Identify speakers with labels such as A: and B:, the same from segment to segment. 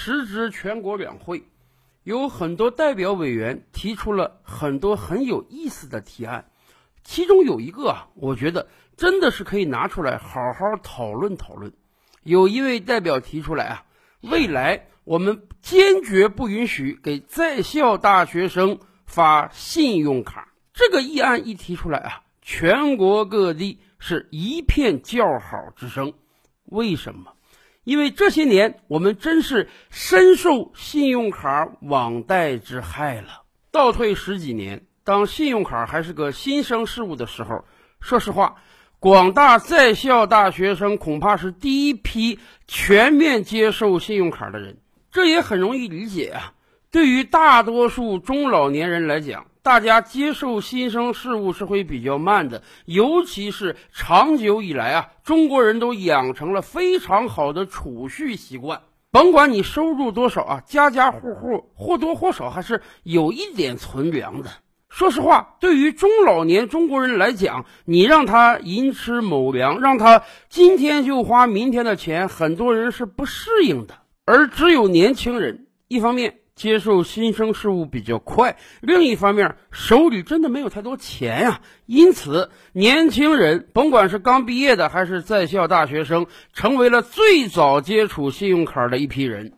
A: 时值全国两会，有很多代表委员提出了很多很有意思的提案，其中有一个啊，我觉得真的是可以拿出来好好讨论讨论。有一位代表提出来啊，未来我们坚决不允许给在校大学生发信用卡。这个议案一提出来啊，全国各地是一片叫好之声。为什么？因为这些年我们真是深受信用卡网贷之害了。倒退十几年，当信用卡还是个新生事物的时候，说实话，广大在校大学生恐怕是第一批全面接受信用卡的人。这也很容易理解啊。对于大多数中老年人来讲，大家接受新生事物是会比较慢的，尤其是长久以来啊，中国人都养成了非常好的储蓄习惯。甭管你收入多少啊，家家户户或多或少还是有一点存粮的。说实话，对于中老年中国人来讲，你让他寅吃卯粮，让他今天就花明天的钱，很多人是不适应的。而只有年轻人，一方面。接受新生事物比较快，另一方面手里真的没有太多钱呀，因此年轻人甭管是刚毕业的还是在校大学生，成为了最早接触信用卡的一批人。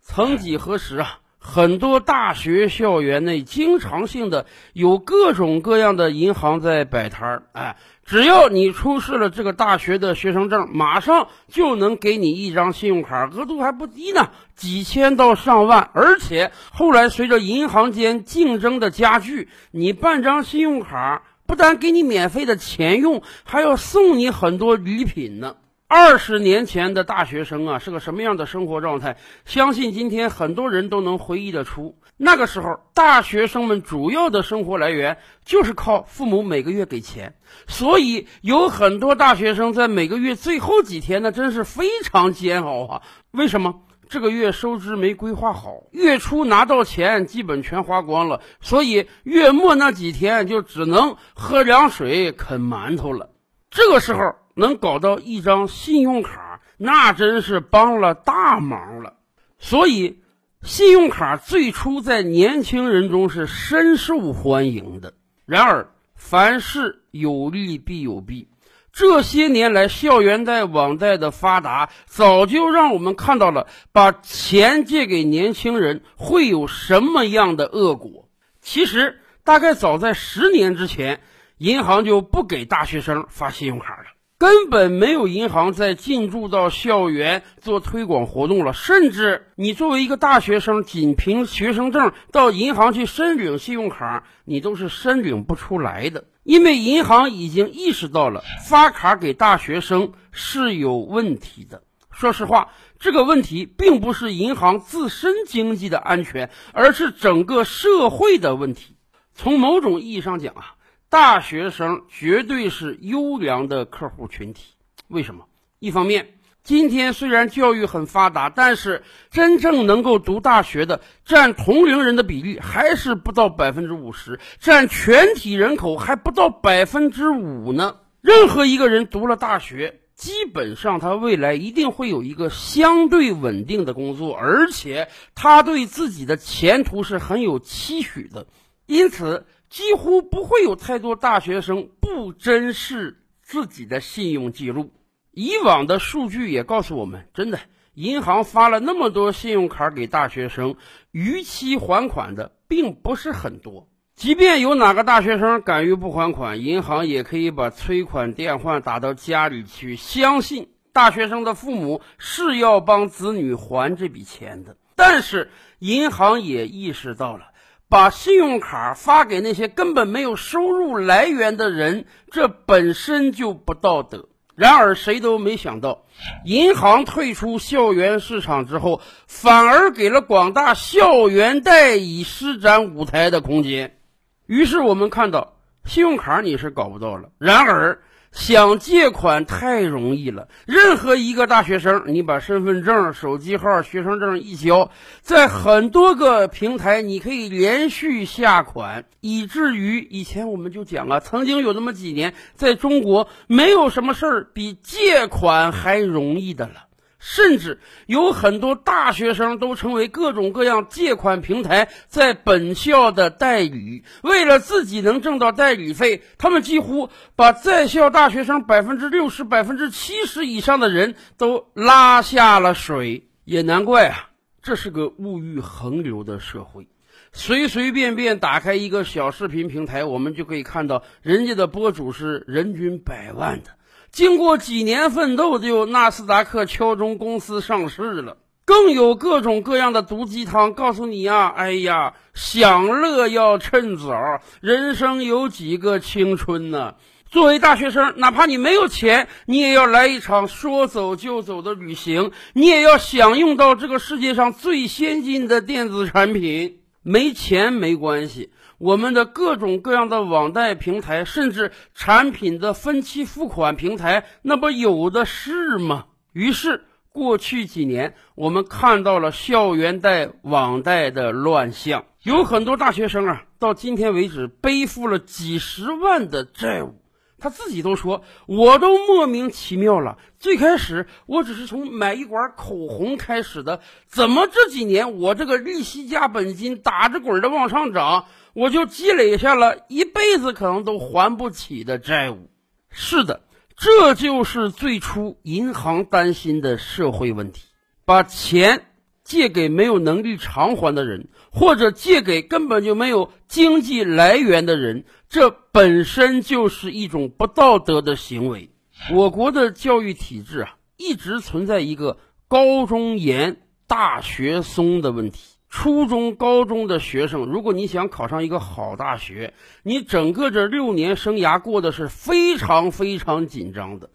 A: 曾几何时啊！很多大学校园内经常性的有各种各样的银行在摆摊儿，哎，只要你出示了这个大学的学生证，马上就能给你一张信用卡，额度还不低呢，几千到上万。而且后来随着银行间竞争的加剧，你办张信用卡不但给你免费的钱用，还要送你很多礼品呢。二十年前的大学生啊，是个什么样的生活状态？相信今天很多人都能回忆得出。那个时候，大学生们主要的生活来源就是靠父母每个月给钱，所以有很多大学生在每个月最后几天，那真是非常煎熬啊！为什么？这个月收支没规划好，月初拿到钱基本全花光了，所以月末那几天就只能喝凉水、啃馒头了。这个时候。能搞到一张信用卡，那真是帮了大忙了。所以，信用卡最初在年轻人中是深受欢迎的。然而，凡事有利必有弊。这些年来，校园贷、网贷的发达，早就让我们看到了把钱借给年轻人会有什么样的恶果。其实，大概早在十年之前，银行就不给大学生发信用卡了。根本没有银行在进驻到校园做推广活动了，甚至你作为一个大学生，仅凭学生证到银行去申领信用卡，你都是申领不出来的，因为银行已经意识到了发卡给大学生是有问题的。说实话，这个问题并不是银行自身经济的安全，而是整个社会的问题。从某种意义上讲啊。大学生绝对是优良的客户群体，为什么？一方面，今天虽然教育很发达，但是真正能够读大学的占同龄人的比例还是不到百分之五十，占全体人口还不到百分之五呢。任何一个人读了大学，基本上他未来一定会有一个相对稳定的工作，而且他对自己的前途是很有期许的，因此。几乎不会有太多大学生不珍视自己的信用记录。以往的数据也告诉我们，真的，银行发了那么多信用卡给大学生，逾期还款的并不是很多。即便有哪个大学生敢于不还款，银行也可以把催款电话打到家里去，相信大学生的父母是要帮子女还这笔钱的。但是银行也意识到了。把信用卡发给那些根本没有收入来源的人，这本身就不道德。然而，谁都没想到，银行退出校园市场之后，反而给了广大校园贷以施展舞台的空间。于是，我们看到信用卡你是搞不到了。然而，想借款太容易了，任何一个大学生，你把身份证、手机号、学生证一交，在很多个平台，你可以连续下款，以至于以前我们就讲了，曾经有那么几年，在中国没有什么事儿比借款还容易的了。甚至有很多大学生都成为各种各样借款平台在本校的代理。为了自己能挣到代理费，他们几乎把在校大学生百分之六十、百分之七十以上的人都拉下了水。也难怪啊，这是个物欲横流的社会。随随便便打开一个小视频平台，我们就可以看到人家的博主是人均百万的。经过几年奋斗，就纳斯达克敲钟公司上市了。更有各种各样的毒鸡汤，告诉你呀，哎呀，享乐要趁早，人生有几个青春呢？作为大学生，哪怕你没有钱，你也要来一场说走就走的旅行，你也要享用到这个世界上最先进的电子产品。没钱没关系。我们的各种各样的网贷平台，甚至产品的分期付款平台，那不有的是吗？于是，过去几年，我们看到了校园贷、网贷的乱象，有很多大学生啊，到今天为止背负了几十万的债务。他自己都说，我都莫名其妙了。最开始我只是从买一管口红开始的，怎么这几年我这个利息加本金打着滚的往上涨？我就积累下了一辈子可能都还不起的债务。是的，这就是最初银行担心的社会问题：把钱借给没有能力偿还的人，或者借给根本就没有经济来源的人，这本身就是一种不道德的行为。我国的教育体制啊，一直存在一个高中严、大学松的问题。初中、高中的学生，如果你想考上一个好大学，你整个这六年生涯过得是非常非常紧张的。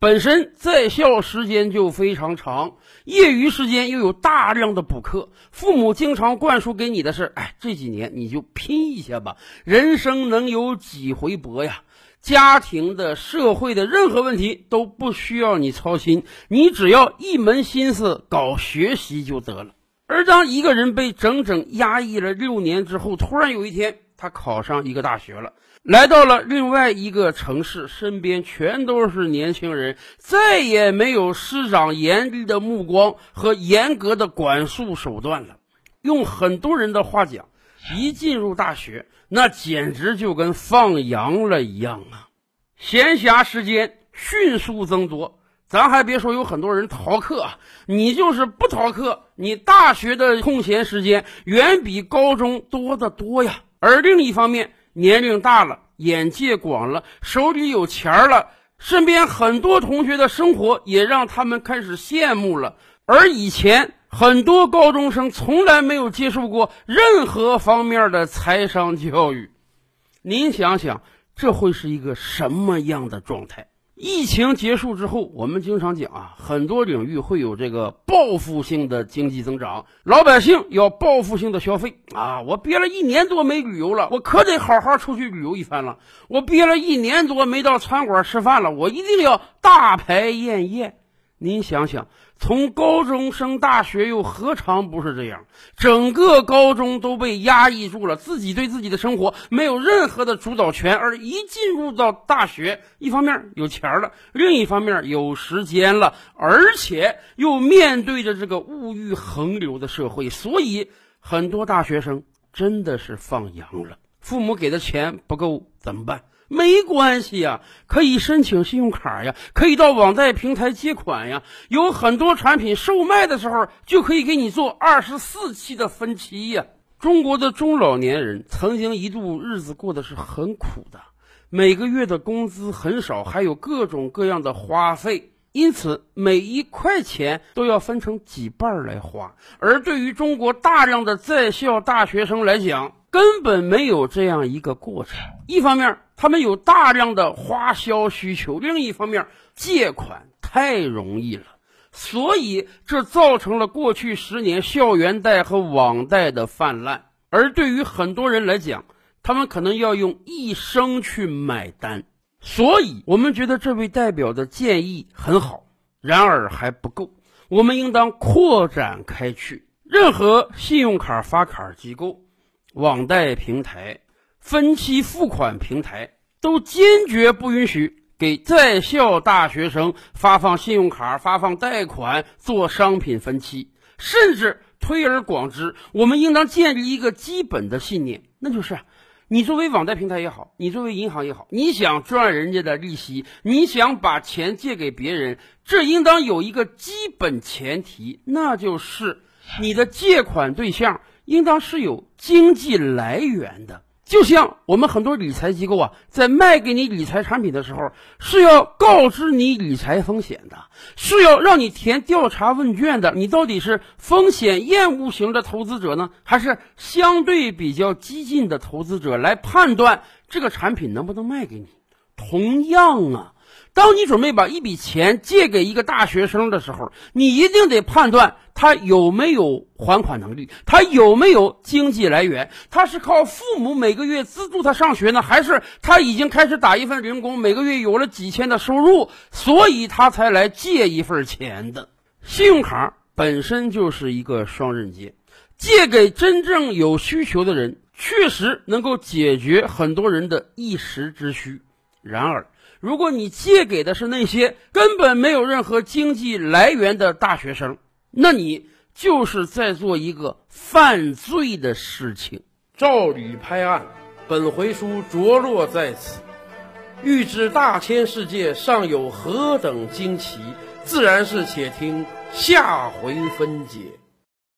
A: 本身在校时间就非常长，业余时间又有大量的补课，父母经常灌输给你的是：哎，这几年你就拼一下吧，人生能有几回搏呀？家庭的、社会的任何问题都不需要你操心，你只要一门心思搞学习就得了。而当一个人被整整压抑了六年之后，突然有一天，他考上一个大学了，来到了另外一个城市，身边全都是年轻人，再也没有师长严厉的目光和严格的管束手段了。用很多人的话讲，一进入大学，那简直就跟放羊了一样啊！闲暇时间迅速增多。咱还别说，有很多人逃课，你就是不逃课，你大学的空闲时间远比高中多得多呀。而另一方面，年龄大了，眼界广了，手里有钱儿了，身边很多同学的生活也让他们开始羡慕了。而以前很多高中生从来没有接受过任何方面的财商教育，您想想，这会是一个什么样的状态？疫情结束之后，我们经常讲啊，很多领域会有这个报复性的经济增长，老百姓要报复性的消费啊！我憋了一年多没旅游了，我可得好好出去旅游一番了。我憋了一年多没到餐馆吃饭了，我一定要大排宴宴。您想想，从高中升大学又何尝不是这样？整个高中都被压抑住了，自己对自己的生活没有任何的主导权。而一进入到大学，一方面有钱了，另一方面有时间了，而且又面对着这个物欲横流的社会，所以很多大学生真的是放羊了。父母给的钱不够怎么办？没关系呀，可以申请信用卡呀，可以到网贷平台借款呀。有很多产品售卖的时候就可以给你做二十四期的分期呀。中国的中老年人曾经一度日子过得是很苦的，每个月的工资很少，还有各种各样的花费，因此每一块钱都要分成几半来花。而对于中国大量的在校大学生来讲，根本没有这样一个过程。一方面，他们有大量的花销需求；另一方面，借款太容易了，所以这造成了过去十年校园贷和网贷的泛滥。而对于很多人来讲，他们可能要用一生去买单。所以，我们觉得这位代表的建议很好，然而还不够。我们应当扩展开去，任何信用卡发卡机构。网贷平台、分期付款平台都坚决不允许给在校大学生发放信用卡、发放贷款、做商品分期，甚至推而广之，我们应当建立一个基本的信念，那就是。你作为网贷平台也好，你作为银行也好，你想赚人家的利息，你想把钱借给别人，这应当有一个基本前提，那就是你的借款对象应当是有经济来源的。就像我们很多理财机构啊，在卖给你理财产品的时候，是要告知你理财风险的，是要让你填调查问卷的。你到底是风险厌恶型的投资者呢，还是相对比较激进的投资者来判断这个产品能不能卖给你？同样啊。当你准备把一笔钱借给一个大学生的时候，你一定得判断他有没有还款能力，他有没有经济来源，他是靠父母每个月资助他上学呢，还是他已经开始打一份零工，每个月有了几千的收入，所以他才来借一份钱的。信用卡本身就是一个双刃剑，借给真正有需求的人，确实能够解决很多人的一时之需。然而，如果你借给的是那些根本没有任何经济来源的大学生，那你就是在做一个犯罪的事情。
B: 照吕拍案，本回书着落在此。欲知大千世界尚有何等惊奇，自然是且听下回分解。